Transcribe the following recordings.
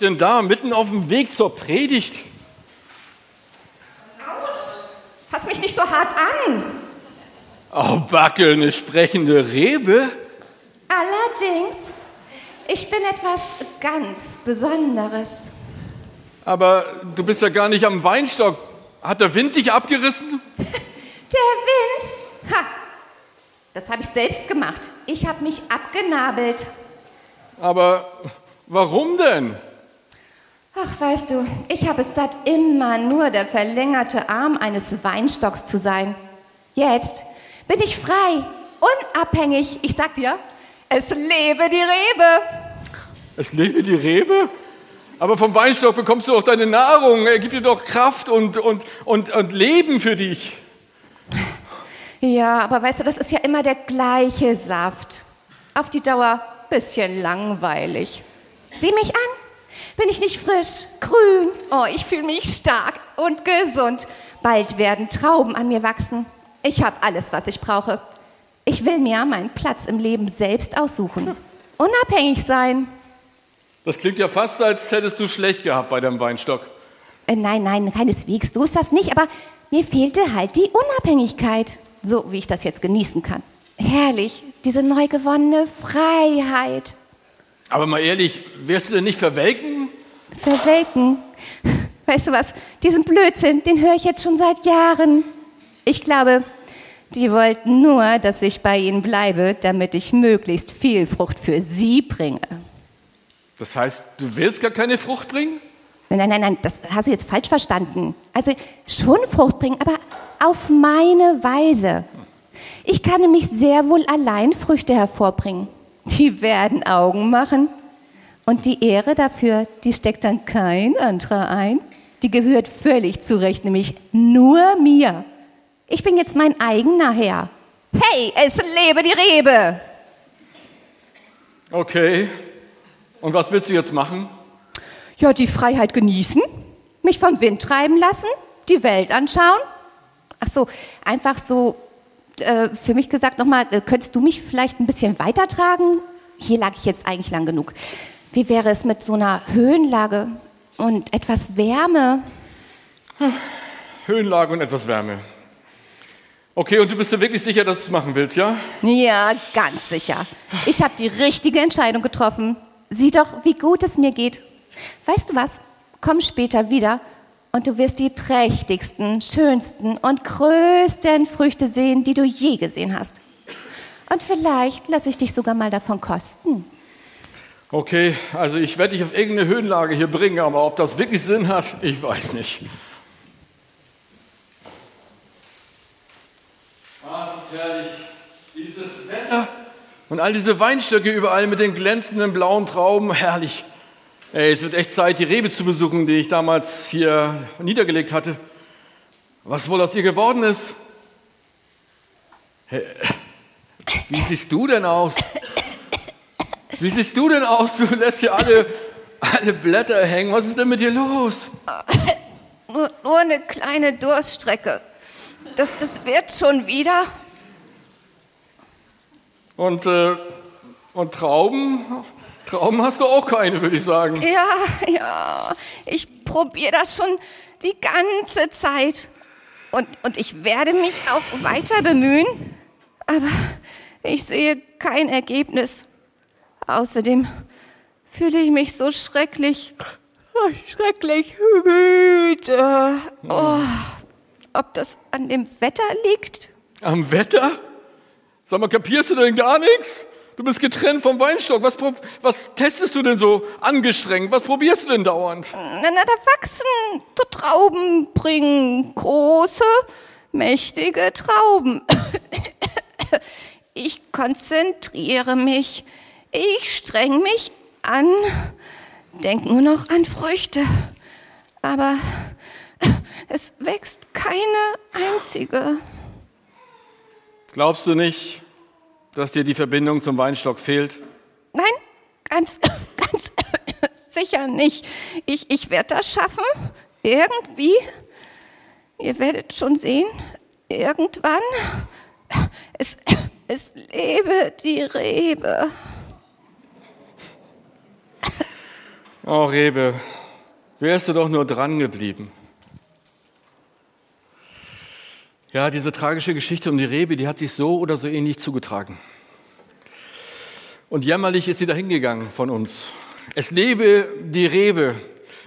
denn da mitten auf dem Weg zur Predigt? Autsch! Fass mich nicht so hart an! Oh, Backe, eine sprechende Rebe? Allerdings, ich bin etwas ganz Besonderes. Aber du bist ja gar nicht am Weinstock. Hat der Wind dich abgerissen? Der Wind? Ha! Das habe ich selbst gemacht. Ich habe mich abgenabelt. Aber warum denn? Ach, weißt du, ich habe es satt, immer nur der verlängerte Arm eines Weinstocks zu sein. Jetzt bin ich frei, unabhängig. Ich sag dir, es lebe die Rebe. Es lebe die Rebe? Aber vom Weinstock bekommst du auch deine Nahrung. Er gibt dir doch Kraft und, und, und, und Leben für dich. Ja, aber weißt du, das ist ja immer der gleiche Saft. Auf die Dauer bisschen langweilig. Sieh mich an. Bin ich nicht frisch, grün? Oh, ich fühle mich stark und gesund. Bald werden Trauben an mir wachsen. Ich habe alles, was ich brauche. Ich will mir meinen Platz im Leben selbst aussuchen. Unabhängig sein. Das klingt ja fast, als hättest du schlecht gehabt bei deinem Weinstock. Äh, nein, nein, keineswegs. So ist das nicht. Aber mir fehlte halt die Unabhängigkeit. So wie ich das jetzt genießen kann. Herrlich, diese neu gewonnene Freiheit. Aber mal ehrlich, wirst du denn nicht verwelken? Verwelken? Weißt du was? Diesen Blödsinn, den höre ich jetzt schon seit Jahren. Ich glaube, die wollten nur, dass ich bei ihnen bleibe, damit ich möglichst viel Frucht für sie bringe. Das heißt, du willst gar keine Frucht bringen? Nein, nein, nein, nein, das hast du jetzt falsch verstanden. Also schon Frucht bringen, aber auf meine Weise. Ich kann nämlich sehr wohl allein Früchte hervorbringen. Die werden Augen machen. Und die Ehre dafür, die steckt dann kein anderer ein. Die gehört völlig zurecht, nämlich nur mir. Ich bin jetzt mein eigener Herr. Hey, es lebe die Rebe! Okay. Und was willst du jetzt machen? Ja, die Freiheit genießen, mich vom Wind treiben lassen, die Welt anschauen. Ach so, einfach so äh, für mich gesagt nochmal, äh, könntest du mich vielleicht ein bisschen weitertragen? Hier lag ich jetzt eigentlich lang genug. Wie wäre es mit so einer Höhenlage und etwas Wärme? Höhenlage und etwas Wärme. Okay, und du bist dir wirklich sicher, dass du es machen willst, ja? Ja, ganz sicher. Ich habe die richtige Entscheidung getroffen. Sieh doch, wie gut es mir geht. Weißt du was? Komm später wieder und du wirst die prächtigsten, schönsten und größten Früchte sehen, die du je gesehen hast. Und vielleicht lasse ich dich sogar mal davon kosten. Okay, also ich werde dich auf irgendeine Höhenlage hier bringen, aber ob das wirklich Sinn hat, ich weiß nicht. Ah, es ist herrlich. Dieses Wetter und all diese Weinstöcke überall mit den glänzenden blauen Trauben, herrlich. Ey, es wird echt Zeit, die Rebe zu besuchen, die ich damals hier niedergelegt hatte. Was wohl aus ihr geworden ist? Hey, wie siehst du denn aus? Wie siehst du denn aus? Du lässt hier alle, alle Blätter hängen. Was ist denn mit dir los? Nur, nur eine kleine Durststrecke. Das, das wird schon wieder. Und, äh, und Trauben? Trauben hast du auch keine, würde ich sagen. Ja, ja. Ich probiere das schon die ganze Zeit. Und, und ich werde mich auch weiter bemühen. Aber ich sehe kein Ergebnis. Außerdem fühle ich mich so schrecklich, schrecklich müde. Oh, ob das an dem Wetter liegt? Am Wetter? Sag mal, kapierst du denn gar nichts? Du bist getrennt vom Weinstock. Was, was testest du denn so angestrengt? Was probierst du denn dauernd? Na, na da wachsen so Trauben bringen. Große, mächtige Trauben. Ich konzentriere mich. Ich streng mich an. Denk nur noch an Früchte. Aber es wächst keine einzige. Glaubst du nicht, dass dir die Verbindung zum Weinstock fehlt? Nein, ganz, ganz sicher nicht. Ich, ich werde das schaffen. Irgendwie. Ihr werdet schon sehen. Irgendwann. Es, es lebe die Rebe. Oh, Rebe, wärst du doch nur dran geblieben. Ja, diese tragische Geschichte um die Rebe, die hat sich so oder so ähnlich zugetragen. Und jämmerlich ist sie dahingegangen von uns. Es lebe die Rebe,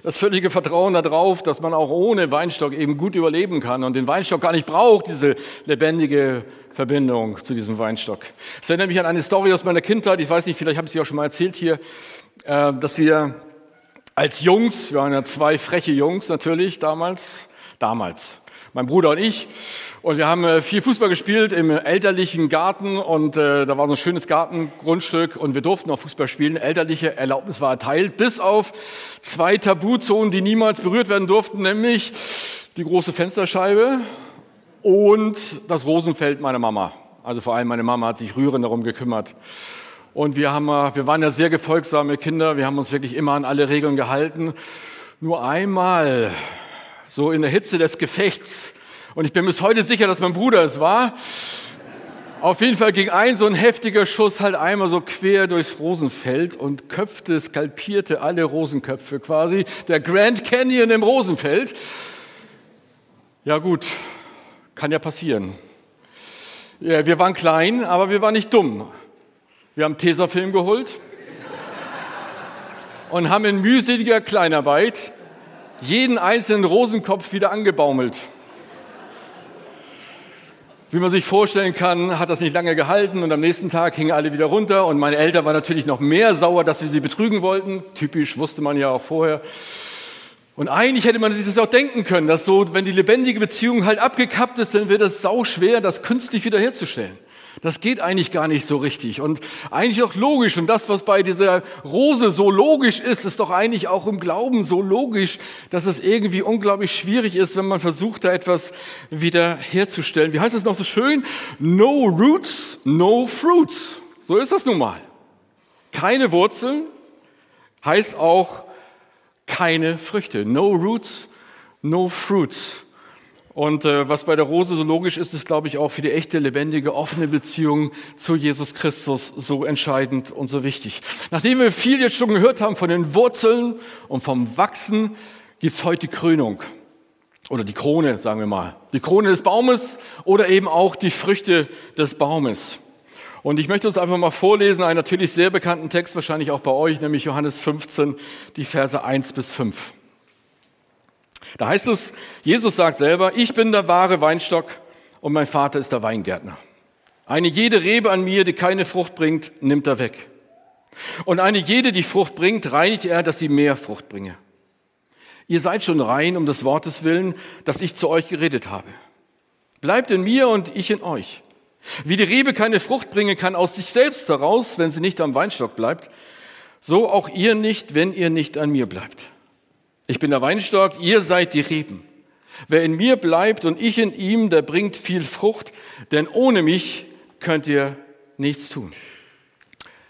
das völlige Vertrauen darauf, dass man auch ohne Weinstock eben gut überleben kann und den Weinstock gar nicht braucht, diese lebendige Verbindung zu diesem Weinstock. Es erinnert mich an eine Story aus meiner Kindheit, ich weiß nicht, vielleicht habe ich sie auch schon mal erzählt hier, äh, dass wir als Jungs, wir waren ja zwei freche Jungs natürlich damals, damals, mein Bruder und ich. Und wir haben äh, viel Fußball gespielt im elterlichen Garten und äh, da war so ein schönes Gartengrundstück und wir durften auch Fußball spielen. Elterliche Erlaubnis war erteilt, bis auf zwei Tabuzonen, die niemals berührt werden durften, nämlich die große Fensterscheibe und das Rosenfeld meiner Mama. Also vor allem meine Mama hat sich rührend darum gekümmert. Und wir, haben, äh, wir waren ja sehr gefolgsame Kinder, wir haben uns wirklich immer an alle Regeln gehalten. Nur einmal so in der Hitze des Gefechts. Und ich bin bis heute sicher, dass mein Bruder es war. Auf jeden Fall ging ein so ein heftiger Schuss halt einmal so quer durchs Rosenfeld und köpfte, skalpierte alle Rosenköpfe quasi. Der Grand Canyon im Rosenfeld. Ja gut, kann ja passieren. Ja, wir waren klein, aber wir waren nicht dumm. Wir haben Tesafilm geholt und haben in mühseliger Kleinarbeit jeden einzelnen Rosenkopf wieder angebaumelt. Wie man sich vorstellen kann, hat das nicht lange gehalten und am nächsten Tag hingen alle wieder runter und meine Eltern waren natürlich noch mehr sauer, dass wir sie betrügen wollten. Typisch wusste man ja auch vorher. Und eigentlich hätte man sich das auch denken können, dass so, wenn die lebendige Beziehung halt abgekappt ist, dann wird es sau schwer, das künstlich wiederherzustellen. Das geht eigentlich gar nicht so richtig und eigentlich auch logisch. Und das, was bei dieser Rose so logisch ist, ist doch eigentlich auch im Glauben so logisch, dass es irgendwie unglaublich schwierig ist, wenn man versucht, da etwas wieder herzustellen. Wie heißt es noch so schön? No roots, no fruits. So ist das nun mal. Keine Wurzeln heißt auch keine Früchte. No roots, no fruits. Und äh, was bei der Rose so logisch ist, ist, glaube ich, auch für die echte, lebendige, offene Beziehung zu Jesus Christus so entscheidend und so wichtig. Nachdem wir viel jetzt schon gehört haben von den Wurzeln und vom Wachsen, gibt's heute die Krönung. Oder die Krone, sagen wir mal. Die Krone des Baumes oder eben auch die Früchte des Baumes. Und ich möchte uns einfach mal vorlesen, einen natürlich sehr bekannten Text, wahrscheinlich auch bei euch, nämlich Johannes 15, die Verse 1 bis 5. Da heißt es, Jesus sagt selber, ich bin der wahre Weinstock und mein Vater ist der Weingärtner. Eine jede Rebe an mir, die keine Frucht bringt, nimmt er weg. Und eine jede, die Frucht bringt, reinigt er, dass sie mehr Frucht bringe. Ihr seid schon rein um des Wortes willen, das ich zu euch geredet habe. Bleibt in mir und ich in euch. Wie die Rebe keine Frucht bringen kann aus sich selbst heraus, wenn sie nicht am Weinstock bleibt, so auch ihr nicht, wenn ihr nicht an mir bleibt. Ich bin der Weinstock, ihr seid die Reben. Wer in mir bleibt und ich in ihm, der bringt viel Frucht, denn ohne mich könnt ihr nichts tun.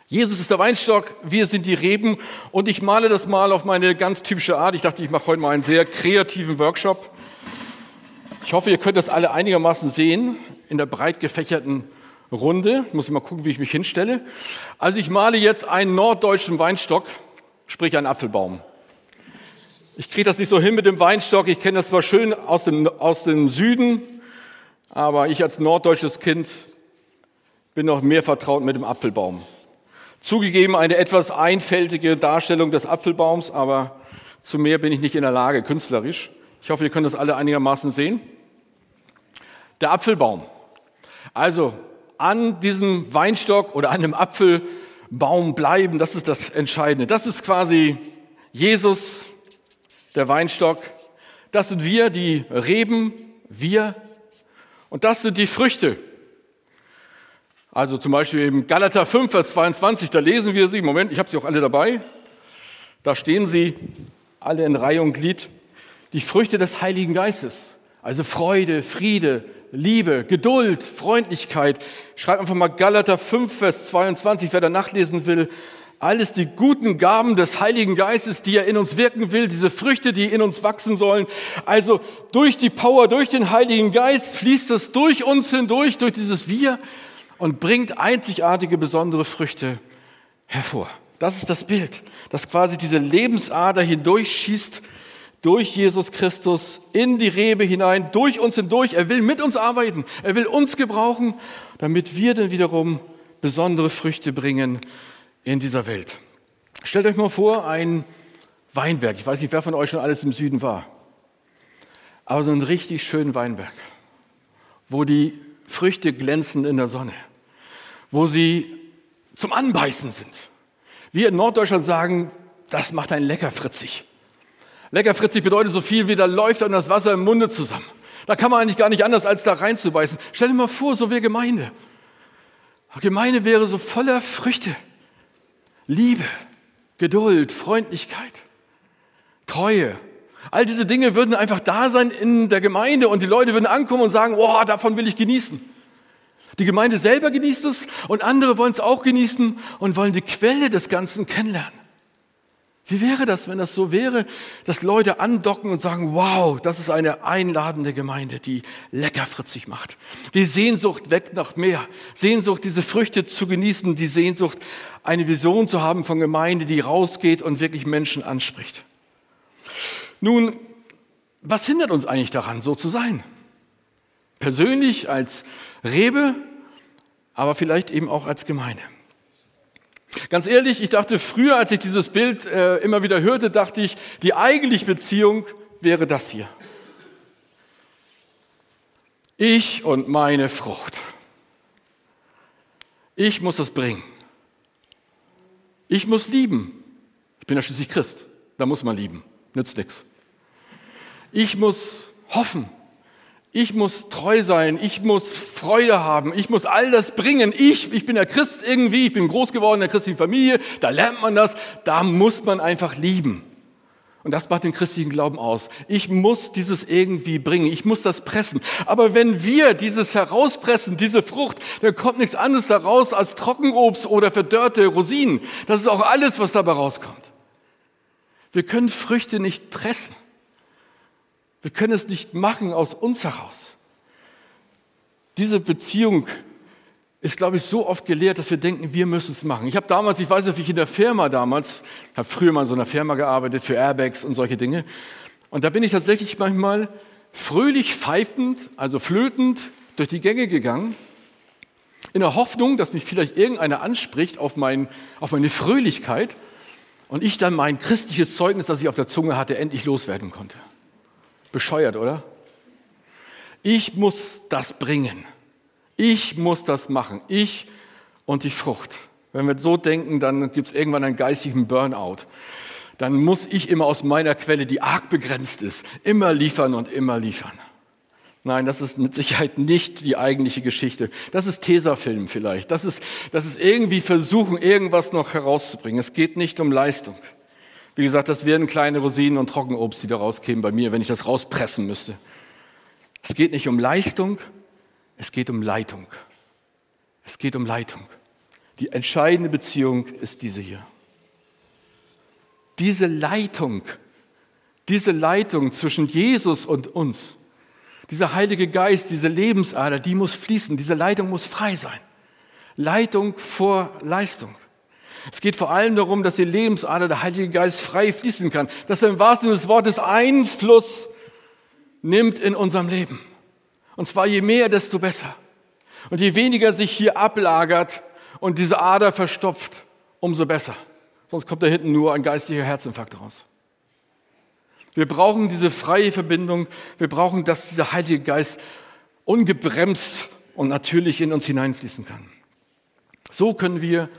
Jesus ist der Weinstock, wir sind die Reben und ich male das mal auf meine ganz typische Art. Ich dachte, ich mache heute mal einen sehr kreativen Workshop. Ich hoffe, ihr könnt das alle einigermaßen sehen in der breit gefächerten Runde. Ich muss mal gucken, wie ich mich hinstelle. Also ich male jetzt einen norddeutschen Weinstock, sprich einen Apfelbaum. Ich kriege das nicht so hin mit dem Weinstock. Ich kenne das zwar schön aus dem, aus dem Süden, aber ich als norddeutsches Kind bin noch mehr vertraut mit dem Apfelbaum. Zugegeben eine etwas einfältige Darstellung des Apfelbaums, aber zu mehr bin ich nicht in der Lage, künstlerisch. Ich hoffe, ihr könnt das alle einigermaßen sehen. Der Apfelbaum. Also an diesem Weinstock oder an dem Apfelbaum bleiben, das ist das Entscheidende. Das ist quasi Jesus, der Weinstock. Das sind wir, die Reben, wir. Und das sind die Früchte. Also zum Beispiel im Galater 5, Vers 22, da lesen wir sie. Moment, ich habe sie auch alle dabei. Da stehen sie alle in Reihe und Glied. Die Früchte des Heiligen Geistes. Also Freude, Friede, Liebe, Geduld, Freundlichkeit. Schreibt einfach mal Galater 5, Vers 22, wer da nachlesen will alles die guten Gaben des Heiligen Geistes, die er in uns wirken will, diese Früchte, die in uns wachsen sollen. Also durch die Power, durch den Heiligen Geist fließt es durch uns hindurch, durch dieses Wir und bringt einzigartige, besondere Früchte hervor. Das ist das Bild, dass quasi diese Lebensader hindurchschießt durch Jesus Christus in die Rebe hinein, durch uns hindurch. Er will mit uns arbeiten. Er will uns gebrauchen, damit wir dann wiederum besondere Früchte bringen in dieser Welt. Stellt euch mal vor, ein Weinberg. Ich weiß nicht, wer von euch schon alles im Süden war. Aber so einen richtig schönen Weinberg, wo die Früchte glänzen in der Sonne, wo sie zum Anbeißen sind. Wir in Norddeutschland sagen, das macht einen lecker fritzig. Lecker fritzig bedeutet so viel wie da läuft dann das Wasser im Munde zusammen. Da kann man eigentlich gar nicht anders, als da reinzubeißen. Stell dir mal vor, so wäre Gemeinde. Gemeinde wäre so voller Früchte. Liebe, Geduld, Freundlichkeit, Treue. All diese Dinge würden einfach da sein in der Gemeinde und die Leute würden ankommen und sagen, oh, davon will ich genießen. Die Gemeinde selber genießt es und andere wollen es auch genießen und wollen die Quelle des Ganzen kennenlernen. Wie wäre das, wenn das so wäre, dass Leute andocken und sagen, wow, das ist eine einladende Gemeinde, die lecker fritzig macht. Die Sehnsucht weg nach mehr. Sehnsucht, diese Früchte zu genießen. Die Sehnsucht, eine Vision zu haben von Gemeinde, die rausgeht und wirklich Menschen anspricht. Nun, was hindert uns eigentlich daran, so zu sein? Persönlich als Rebe, aber vielleicht eben auch als Gemeinde. Ganz ehrlich, ich dachte früher, als ich dieses Bild äh, immer wieder hörte, dachte ich, die eigentliche Beziehung wäre das hier. Ich und meine Frucht. Ich muss das bringen. Ich muss lieben. Ich bin ja schließlich Christ. Da muss man lieben. Nützt nichts. Ich muss hoffen. Ich muss treu sein, ich muss Freude haben, ich muss all das bringen. Ich, ich bin der Christ irgendwie, ich bin groß geworden in der christlichen Familie, da lernt man das, da muss man einfach lieben. Und das macht den christlichen Glauben aus. Ich muss dieses irgendwie bringen, ich muss das pressen. Aber wenn wir dieses herauspressen, diese Frucht, dann kommt nichts anderes daraus als Trockenobst oder verdörrte Rosinen. Das ist auch alles, was dabei rauskommt. Wir können Früchte nicht pressen. Wir können es nicht machen aus uns heraus. Diese Beziehung ist, glaube ich, so oft gelehrt, dass wir denken, wir müssen es machen. Ich habe damals, ich weiß nicht, wie ich in der Firma damals, habe früher mal in so einer Firma gearbeitet für Airbags und solche Dinge. Und da bin ich tatsächlich manchmal fröhlich pfeifend, also flötend durch die Gänge gegangen, in der Hoffnung, dass mich vielleicht irgendeiner anspricht auf, mein, auf meine Fröhlichkeit und ich dann mein christliches Zeugnis, das ich auf der Zunge hatte, endlich loswerden konnte. Bescheuert, oder? Ich muss das bringen. Ich muss das machen. Ich und die Frucht. Wenn wir so denken, dann gibt es irgendwann einen geistigen Burnout. Dann muss ich immer aus meiner Quelle, die arg begrenzt ist, immer liefern und immer liefern. Nein, das ist mit Sicherheit nicht die eigentliche Geschichte. Das ist Tesafilm vielleicht. Das ist, das ist irgendwie versuchen, irgendwas noch herauszubringen. Es geht nicht um Leistung. Wie gesagt, das wären kleine Rosinen und Trockenobst, die da rauskämen bei mir, wenn ich das rauspressen müsste. Es geht nicht um Leistung, es geht um Leitung. Es geht um Leitung. Die entscheidende Beziehung ist diese hier. Diese Leitung, diese Leitung zwischen Jesus und uns, dieser Heilige Geist, diese Lebensader, die muss fließen, diese Leitung muss frei sein. Leitung vor Leistung. Es geht vor allem darum, dass die Lebensader der Heilige Geist frei fließen kann, dass er im wahrsten Sinne des Wortes Einfluss nimmt in unserem Leben. Und zwar je mehr, desto besser. Und je weniger sich hier ablagert und diese Ader verstopft, umso besser. Sonst kommt da hinten nur ein geistlicher Herzinfarkt raus. Wir brauchen diese freie Verbindung. Wir brauchen, dass dieser Heilige Geist ungebremst und natürlich in uns hineinfließen kann. So können wir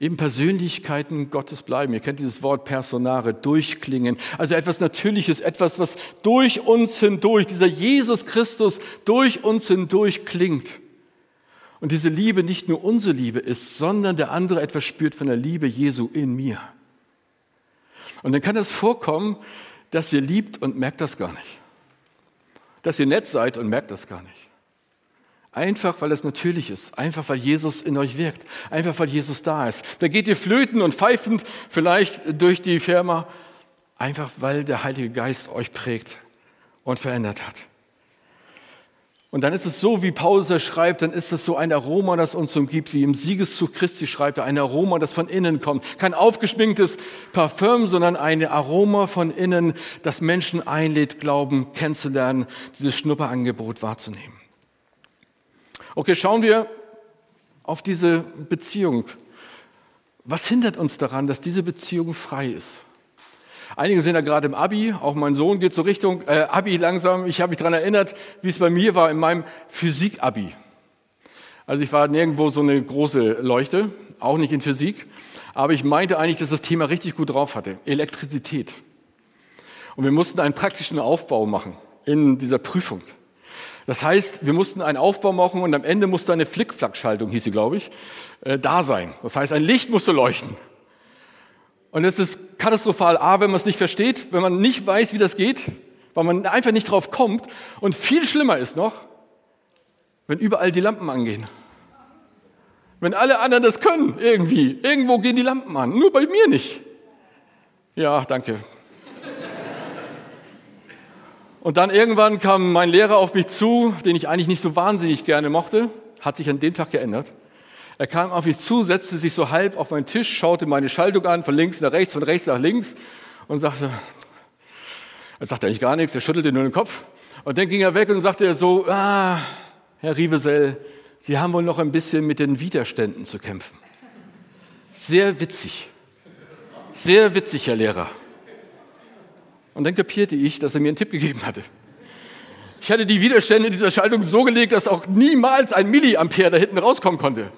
eben Persönlichkeiten Gottes bleiben. Ihr kennt dieses Wort Personare, durchklingen. Also etwas Natürliches, etwas, was durch uns hindurch, dieser Jesus Christus durch uns hindurch klingt. Und diese Liebe nicht nur unsere Liebe ist, sondern der andere etwas spürt von der Liebe Jesu in mir. Und dann kann es vorkommen, dass ihr liebt und merkt das gar nicht. Dass ihr nett seid und merkt das gar nicht. Einfach, weil es natürlich ist. Einfach, weil Jesus in euch wirkt. Einfach, weil Jesus da ist. Da geht ihr flöten und pfeifend vielleicht durch die Firma. Einfach, weil der Heilige Geist euch prägt und verändert hat. Und dann ist es so, wie Paulus es schreibt, dann ist es so ein Aroma, das uns umgibt, wie im Siegeszug Christi schreibt er, ein Aroma, das von innen kommt. Kein aufgeschminktes Parfüm, sondern ein Aroma von innen, das Menschen einlädt, Glauben kennenzulernen, dieses Schnupperangebot wahrzunehmen. Okay, schauen wir auf diese Beziehung. Was hindert uns daran, dass diese Beziehung frei ist? Einige sind ja gerade im Abi, auch mein Sohn geht so Richtung äh, Abi langsam. Ich habe mich daran erinnert, wie es bei mir war in meinem Physik-Abi. Also ich war nirgendwo so eine große Leuchte, auch nicht in Physik, aber ich meinte eigentlich, dass das Thema richtig gut drauf hatte, Elektrizität. Und wir mussten einen praktischen Aufbau machen in dieser Prüfung. Das heißt, wir mussten einen Aufbau machen und am Ende musste eine Flickflack-Schaltung, hieß sie, glaube ich, äh, da sein. Das heißt, ein Licht musste leuchten. Und es ist katastrophal, A, wenn man es nicht versteht, wenn man nicht weiß, wie das geht, weil man einfach nicht drauf kommt. Und viel schlimmer ist noch, wenn überall die Lampen angehen. Wenn alle anderen das können, irgendwie. Irgendwo gehen die Lampen an, nur bei mir nicht. Ja, danke. Und dann irgendwann kam mein Lehrer auf mich zu, den ich eigentlich nicht so wahnsinnig gerne mochte, hat sich an dem Tag geändert. Er kam auf mich zu, setzte sich so halb auf meinen Tisch, schaute meine Schaltung an, von links nach rechts, von rechts nach links und sagte, er sagte eigentlich gar nichts, er schüttelte nur den Kopf. Und dann ging er weg und sagte so, ah, Herr Riebesell, Sie haben wohl noch ein bisschen mit den Widerständen zu kämpfen. Sehr witzig. Sehr witzig, Herr Lehrer. Und dann kapierte ich, dass er mir einen Tipp gegeben hatte. Ich hatte die Widerstände dieser Schaltung so gelegt, dass auch niemals ein Milliampere da hinten rauskommen konnte.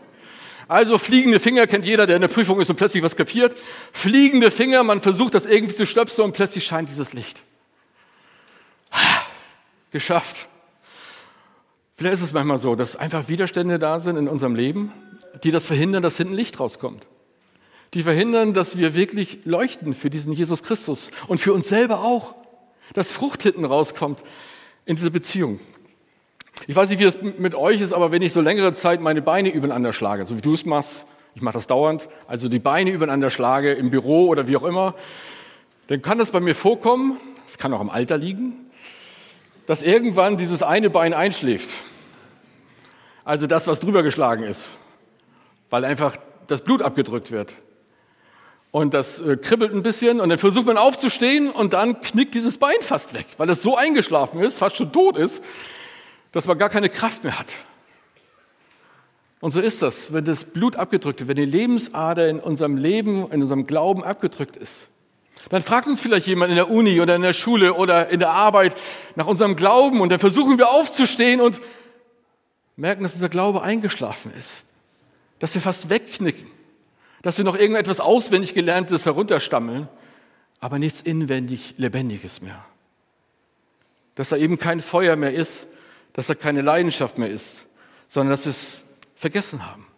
Also fliegende Finger kennt jeder, der in der Prüfung ist und plötzlich was kapiert. Fliegende Finger, man versucht das irgendwie zu stöpseln und plötzlich scheint dieses Licht. Geschafft. Vielleicht ist es manchmal so, dass einfach Widerstände da sind in unserem Leben, die das verhindern, dass hinten Licht rauskommt. Die verhindern, dass wir wirklich leuchten für diesen Jesus Christus und für uns selber auch. Dass Frucht hinten rauskommt in diese Beziehung. Ich weiß nicht, wie das mit euch ist, aber wenn ich so längere Zeit meine Beine übereinander schlage, so wie du es machst, ich mache das dauernd, also die Beine übereinander schlage im Büro oder wie auch immer, dann kann das bei mir vorkommen, es kann auch am Alter liegen, dass irgendwann dieses eine Bein einschläft. Also das, was drüber geschlagen ist, weil einfach das Blut abgedrückt wird. Und das äh, kribbelt ein bisschen und dann versucht man aufzustehen und dann knickt dieses Bein fast weg, weil es so eingeschlafen ist, fast schon tot ist, dass man gar keine Kraft mehr hat. Und so ist das, wenn das Blut abgedrückt wird, wenn die Lebensader in unserem Leben, in unserem Glauben abgedrückt ist. Dann fragt uns vielleicht jemand in der Uni oder in der Schule oder in der Arbeit nach unserem Glauben und dann versuchen wir aufzustehen und merken, dass unser Glaube eingeschlafen ist, dass wir fast wegknicken, dass wir noch irgendetwas auswendig gelerntes herunterstammeln, aber nichts inwendig Lebendiges mehr. Dass da eben kein Feuer mehr ist, dass da keine Leidenschaft mehr ist, sondern dass wir es vergessen haben.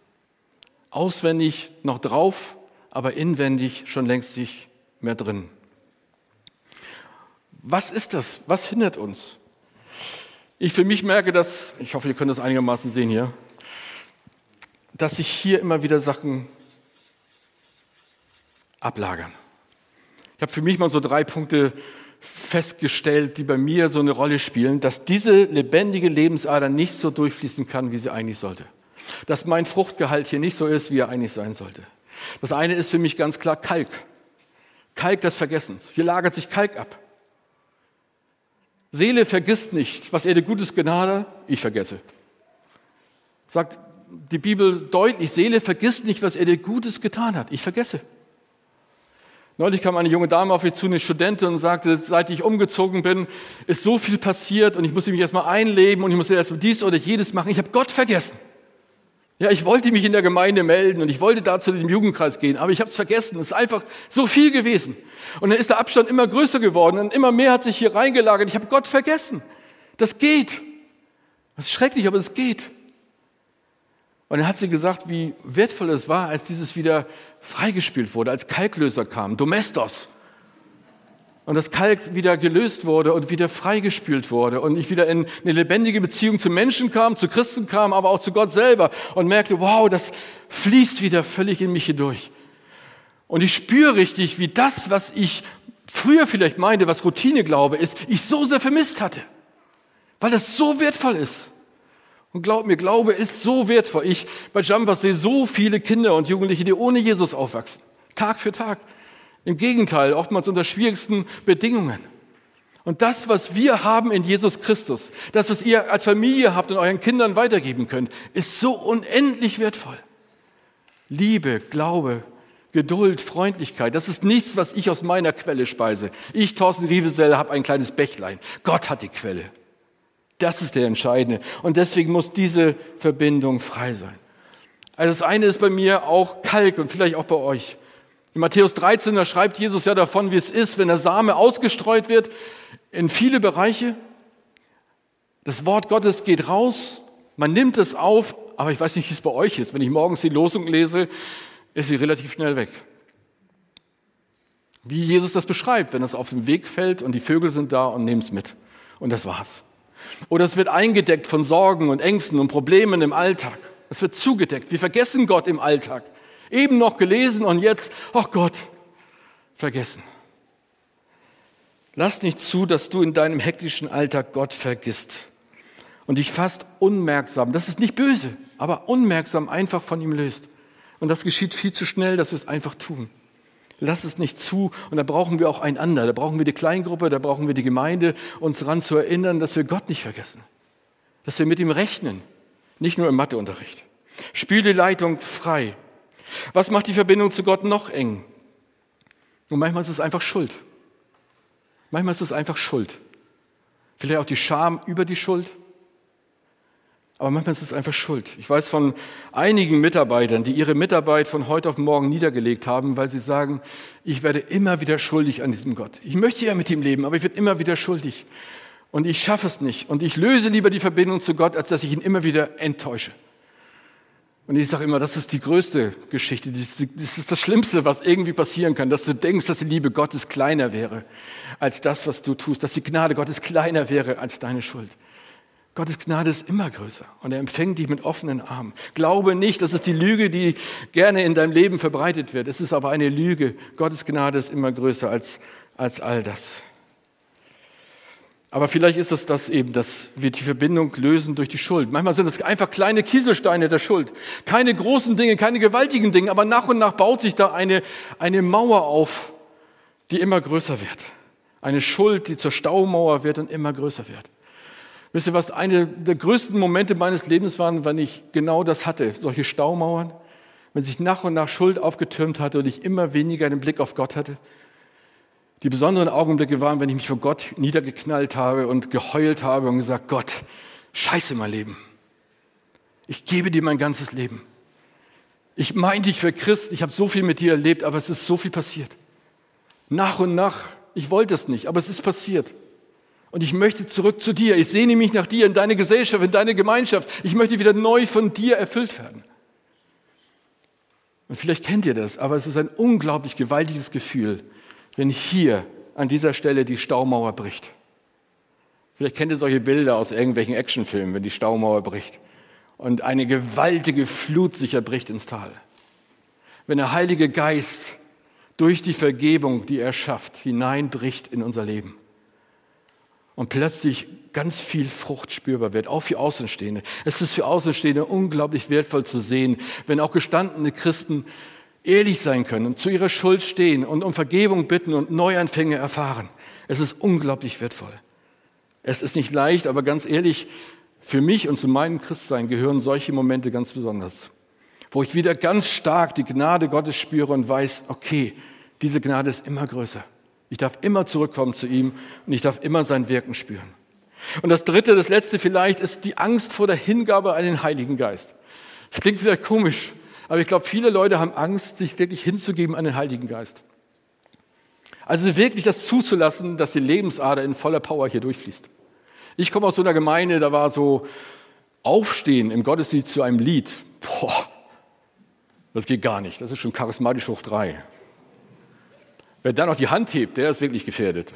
Auswendig noch drauf, aber inwendig schon längst nicht mehr drin. Was ist das? Was hindert uns? Ich für mich merke, dass, ich hoffe, ihr könnt das einigermaßen sehen hier, dass sich hier immer wieder Sachen ablagern. Ich habe für mich mal so drei Punkte festgestellt, die bei mir so eine Rolle spielen, dass diese lebendige Lebensader nicht so durchfließen kann, wie sie eigentlich sollte. Dass mein Fruchtgehalt hier nicht so ist, wie er eigentlich sein sollte. Das eine ist für mich ganz klar Kalk. Kalk des Vergessens. Hier lagert sich Kalk ab. Seele vergisst nicht, was er dir Gutes Gnade, ich vergesse. Sagt die Bibel deutlich, Seele vergisst nicht, was er dir Gutes getan hat. Ich vergesse. Neulich kam eine junge Dame auf mich zu, eine Studentin, und sagte, seit ich umgezogen bin, ist so viel passiert und ich musste mich erstmal einleben und ich musste erst dies oder jedes machen. Ich habe Gott vergessen. Ja, ich wollte mich in der Gemeinde melden und ich wollte da zu dem Jugendkreis gehen, aber ich habe es vergessen. Es ist einfach so viel gewesen. Und dann ist der Abstand immer größer geworden und immer mehr hat sich hier reingelagert. Ich habe Gott vergessen. Das geht. Das ist schrecklich, aber es geht. Und dann hat sie gesagt, wie wertvoll es war, als dieses wieder freigespielt wurde, als Kalklöser kam, Domestos. Und das Kalk wieder gelöst wurde und wieder freigespült wurde und ich wieder in eine lebendige Beziehung zu Menschen kam, zu Christen kam, aber auch zu Gott selber und merkte, wow, das fließt wieder völlig in mich hindurch. Und ich spüre richtig, wie das, was ich früher vielleicht meinte, was Routine glaube ist, ich so sehr vermisst hatte. Weil das so wertvoll ist. Und glaub mir, Glaube ist so wertvoll. Ich bei Jumpers sehe so viele Kinder und Jugendliche, die ohne Jesus aufwachsen. Tag für Tag. Im Gegenteil, oftmals unter schwierigsten Bedingungen. Und das, was wir haben in Jesus Christus, das, was ihr als Familie habt und euren Kindern weitergeben könnt, ist so unendlich wertvoll. Liebe, Glaube, Geduld, Freundlichkeit, das ist nichts, was ich aus meiner Quelle speise. Ich, Thorsten Rievesell, habe ein kleines Bächlein. Gott hat die Quelle. Das ist der Entscheidende. Und deswegen muss diese Verbindung frei sein. Also das eine ist bei mir auch Kalk und vielleicht auch bei euch. In Matthäus 13, da schreibt Jesus ja davon, wie es ist, wenn der Same ausgestreut wird in viele Bereiche. Das Wort Gottes geht raus, man nimmt es auf, aber ich weiß nicht, wie es bei euch ist. Wenn ich morgens die Losung lese, ist sie relativ schnell weg. Wie Jesus das beschreibt, wenn es auf den Weg fällt und die Vögel sind da und nehmen es mit. Und das war's. Oder es wird eingedeckt von Sorgen und Ängsten und Problemen im Alltag. Es wird zugedeckt. Wir vergessen Gott im Alltag. Eben noch gelesen und jetzt, ach Gott, vergessen. Lass nicht zu, dass du in deinem hektischen Alltag Gott vergisst und dich fast unmerksam, das ist nicht böse, aber unmerksam einfach von ihm löst. Und das geschieht viel zu schnell, dass wir es einfach tun. Lass es nicht zu. Und da brauchen wir auch einander. Da brauchen wir die Kleingruppe, da brauchen wir die Gemeinde, uns daran zu erinnern, dass wir Gott nicht vergessen. Dass wir mit ihm rechnen. Nicht nur im Matheunterricht. Spiel die Leitung frei. Was macht die Verbindung zu Gott noch eng? Und manchmal ist es einfach Schuld. Manchmal ist es einfach Schuld. Vielleicht auch die Scham über die Schuld. Aber manchmal ist es einfach Schuld. Ich weiß von einigen Mitarbeitern, die ihre Mitarbeit von heute auf morgen niedergelegt haben, weil sie sagen, ich werde immer wieder schuldig an diesem Gott. Ich möchte ja mit ihm leben, aber ich werde immer wieder schuldig. Und ich schaffe es nicht. Und ich löse lieber die Verbindung zu Gott, als dass ich ihn immer wieder enttäusche. Und ich sage immer, das ist die größte Geschichte, das ist das Schlimmste, was irgendwie passieren kann, dass du denkst, dass die Liebe Gottes kleiner wäre als das, was du tust, dass die Gnade Gottes kleiner wäre als deine Schuld. Gottes Gnade ist immer größer und er empfängt dich mit offenen Armen. Glaube nicht, das ist die Lüge, die gerne in deinem Leben verbreitet wird. Es ist aber eine Lüge. Gottes Gnade ist immer größer als, als all das. Aber vielleicht ist es das eben, dass wir die Verbindung lösen durch die Schuld. Manchmal sind es einfach kleine Kieselsteine der Schuld. Keine großen Dinge, keine gewaltigen Dinge, aber nach und nach baut sich da eine, eine Mauer auf, die immer größer wird. Eine Schuld, die zur Staumauer wird und immer größer wird. Wisst ihr, was eine der größten Momente meines Lebens waren, wenn ich genau das hatte, solche Staumauern, wenn sich nach und nach Schuld aufgetürmt hatte und ich immer weniger den Blick auf Gott hatte? Die besonderen Augenblicke waren, wenn ich mich vor Gott niedergeknallt habe und geheult habe und gesagt, Gott, scheiße mein Leben. Ich gebe dir mein ganzes Leben. Ich meine dich für Christ, ich habe so viel mit dir erlebt, aber es ist so viel passiert. Nach und nach, ich wollte es nicht, aber es ist passiert. Und ich möchte zurück zu dir. Ich sehne mich nach dir in deine Gesellschaft, in deine Gemeinschaft. Ich möchte wieder neu von dir erfüllt werden. Und vielleicht kennt ihr das, aber es ist ein unglaublich gewaltiges Gefühl, wenn hier an dieser Stelle die Staumauer bricht. Vielleicht kennt ihr solche Bilder aus irgendwelchen Actionfilmen, wenn die Staumauer bricht und eine gewaltige Flut sich erbricht ins Tal. Wenn der Heilige Geist durch die Vergebung, die er schafft, hineinbricht in unser Leben und plötzlich ganz viel Frucht spürbar wird, auch für Außenstehende. Es ist für Außenstehende unglaublich wertvoll zu sehen, wenn auch gestandene Christen ehrlich sein können zu ihrer Schuld stehen und um Vergebung bitten und Neuanfänge erfahren. Es ist unglaublich wertvoll. Es ist nicht leicht, aber ganz ehrlich, für mich und zu meinem Christsein gehören solche Momente ganz besonders, wo ich wieder ganz stark die Gnade Gottes spüre und weiß, okay, diese Gnade ist immer größer. Ich darf immer zurückkommen zu ihm und ich darf immer sein Wirken spüren. Und das dritte, das letzte vielleicht, ist die Angst vor der Hingabe an den Heiligen Geist. Das klingt vielleicht komisch, aber ich glaube, viele Leute haben Angst, sich wirklich hinzugeben an den Heiligen Geist. Also wirklich das zuzulassen, dass die Lebensader in voller Power hier durchfließt. Ich komme aus so einer Gemeinde, da war so Aufstehen im Gottesdienst zu einem Lied. Boah, das geht gar nicht. Das ist schon charismatisch hoch drei. Wer da noch die Hand hebt, der ist wirklich gefährdet.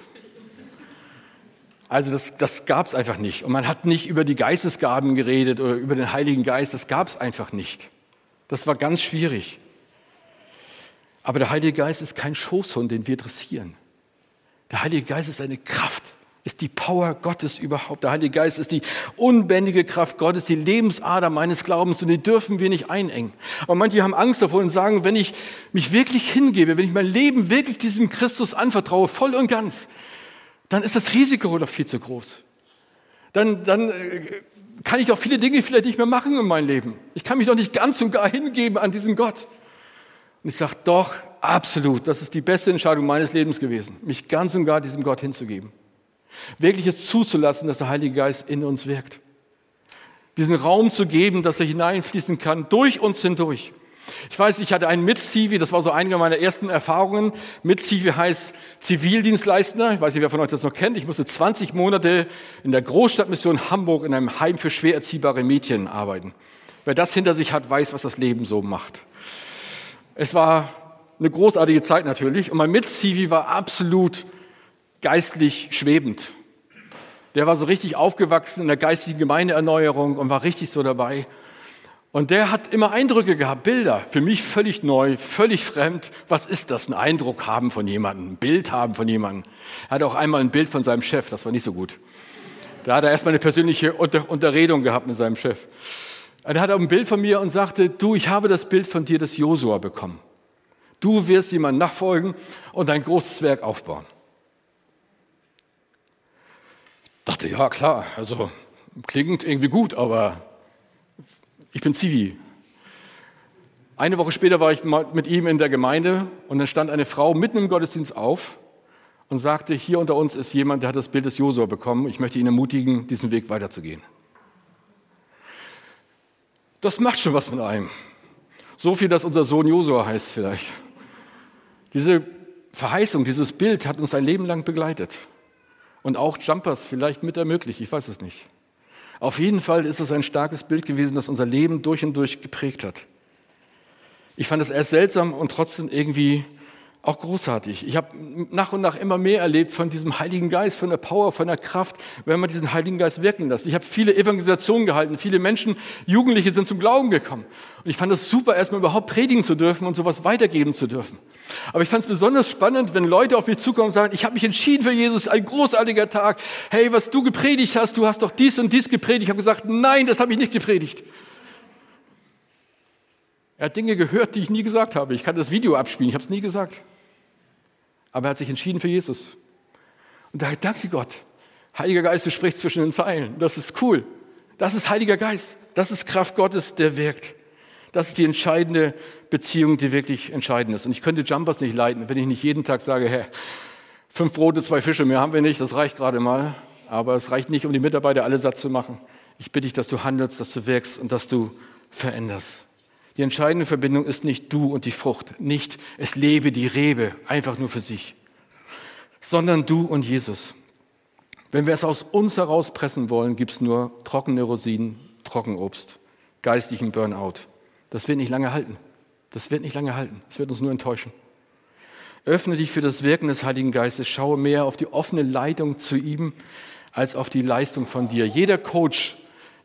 Also das, das gab es einfach nicht. Und man hat nicht über die Geistesgaben geredet oder über den Heiligen Geist. Das gab es einfach nicht. Das war ganz schwierig. Aber der Heilige Geist ist kein Schoßhund, den wir dressieren. Der Heilige Geist ist eine Kraft, ist die Power Gottes überhaupt. Der Heilige Geist ist die unbändige Kraft Gottes, die Lebensader meines Glaubens und die dürfen wir nicht einengen. Aber manche haben Angst davor und sagen, wenn ich mich wirklich hingebe, wenn ich mein Leben wirklich diesem Christus anvertraue, voll und ganz, dann ist das Risiko doch viel zu groß. Dann, dann äh, kann ich doch viele Dinge vielleicht nicht mehr machen in meinem Leben. Ich kann mich doch nicht ganz und gar hingeben an diesen Gott. Und ich sage, doch, absolut, das ist die beste Entscheidung meines Lebens gewesen, mich ganz und gar diesem Gott hinzugeben. Wirklich es zuzulassen, dass der Heilige Geist in uns wirkt. Diesen Raum zu geben, dass er hineinfließen kann, durch uns hindurch. Ich weiß, ich hatte einen Mit-Civi, das war so eine meiner ersten Erfahrungen. Mit-Civi heißt Zivildienstleister. Ich weiß nicht, wer von euch das noch kennt. Ich musste 20 Monate in der Großstadtmission Hamburg in einem Heim für schwer erziehbare Mädchen arbeiten. Wer das hinter sich hat, weiß, was das Leben so macht. Es war eine großartige Zeit natürlich und mein Mit-Civi war absolut geistlich schwebend. Der war so richtig aufgewachsen in der geistigen Gemeindeerneuerung und war richtig so dabei. Und der hat immer Eindrücke gehabt, Bilder. Für mich völlig neu, völlig fremd. Was ist das? Ein Eindruck haben von jemandem, ein Bild haben von jemandem. Er hatte auch einmal ein Bild von seinem Chef, das war nicht so gut. Da hat er erstmal eine persönliche Unter Unterredung gehabt mit seinem Chef. Er hat auch ein Bild von mir und sagte, du, ich habe das Bild von dir des Josua bekommen. Du wirst jemand nachfolgen und ein großes Werk aufbauen. Dachte, ja klar, also klingt irgendwie gut, aber ich bin Zivi. Eine Woche später war ich mit ihm in der Gemeinde und dann stand eine Frau mitten im Gottesdienst auf und sagte, hier unter uns ist jemand, der hat das Bild des Josua bekommen. Ich möchte ihn ermutigen, diesen Weg weiterzugehen. Das macht schon was mit einem. So viel, dass unser Sohn Josua heißt vielleicht. Diese Verheißung, dieses Bild hat uns ein Leben lang begleitet und auch Jumpers vielleicht mit ermöglicht, ich weiß es nicht. Auf jeden Fall ist es ein starkes Bild gewesen, das unser Leben durch und durch geprägt hat. Ich fand es erst seltsam und trotzdem irgendwie auch großartig. Ich habe nach und nach immer mehr erlebt von diesem Heiligen Geist, von der Power, von der Kraft, wenn man diesen Heiligen Geist wirken lässt. Ich habe viele Evangelisationen gehalten, viele Menschen, Jugendliche sind zum Glauben gekommen. Und ich fand es super, erstmal überhaupt predigen zu dürfen und sowas weitergeben zu dürfen. Aber ich fand es besonders spannend, wenn Leute auf mich zukommen und sagen, ich habe mich entschieden für Jesus, ein großartiger Tag. Hey, was du gepredigt hast, du hast doch dies und dies gepredigt. Ich habe gesagt, nein, das habe ich nicht gepredigt. Er hat Dinge gehört, die ich nie gesagt habe. Ich kann das Video abspielen, ich habe es nie gesagt aber er hat sich entschieden für Jesus. Und da danke Gott. Heiliger Geist, du sprichst zwischen den Zeilen. Das ist cool. Das ist Heiliger Geist. Das ist Kraft Gottes, der wirkt. Das ist die entscheidende Beziehung, die wirklich entscheidend ist. Und ich könnte Jumpers nicht leiten, wenn ich nicht jeden Tag sage, Herr, fünf Brote, zwei Fische, mehr haben wir nicht, das reicht gerade mal. Aber es reicht nicht, um die Mitarbeiter alle satt zu machen. Ich bitte dich, dass du handelst, dass du wirkst und dass du veränderst. Die entscheidende Verbindung ist nicht du und die Frucht, nicht es lebe die Rebe einfach nur für sich, sondern du und Jesus. Wenn wir es aus uns herauspressen wollen, gibt es nur trockene Rosinen, Trockenobst, geistlichen Burnout. Das wird nicht lange halten. Das wird nicht lange halten. Das wird uns nur enttäuschen. Öffne dich für das Wirken des Heiligen Geistes. Schaue mehr auf die offene Leitung zu ihm als auf die Leistung von dir. Jeder Coach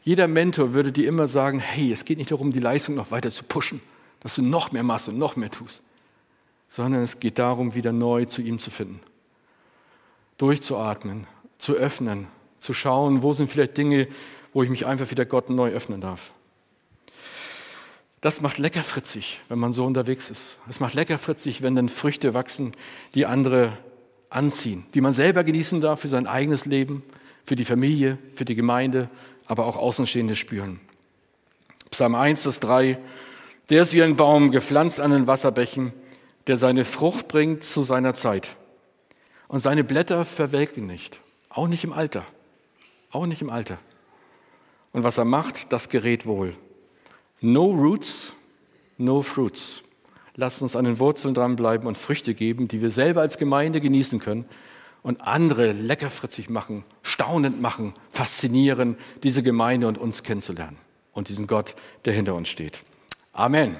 jeder Mentor würde dir immer sagen, hey, es geht nicht darum, die Leistung noch weiter zu pushen, dass du noch mehr machst und noch mehr tust, sondern es geht darum, wieder neu zu ihm zu finden. Durchzuatmen, zu öffnen, zu schauen, wo sind vielleicht Dinge, wo ich mich einfach wieder Gott neu öffnen darf. Das macht leckerfritzig, wenn man so unterwegs ist. Es macht leckerfritzig, wenn dann Früchte wachsen, die andere anziehen, die man selber genießen darf für sein eigenes Leben, für die Familie, für die Gemeinde, aber auch Außenstehende spüren. Psalm 1, Vers 3. Der ist wie ein Baum gepflanzt an den Wasserbächen, der seine Frucht bringt zu seiner Zeit. Und seine Blätter verwelken nicht, auch nicht im Alter, auch nicht im Alter. Und was er macht, das gerät wohl. No roots, no fruits. Lasst uns an den Wurzeln dranbleiben und Früchte geben, die wir selber als Gemeinde genießen können und andere leckerfritzig machen, staunend machen, faszinieren, diese Gemeinde und uns kennenzulernen und diesen Gott, der hinter uns steht. Amen.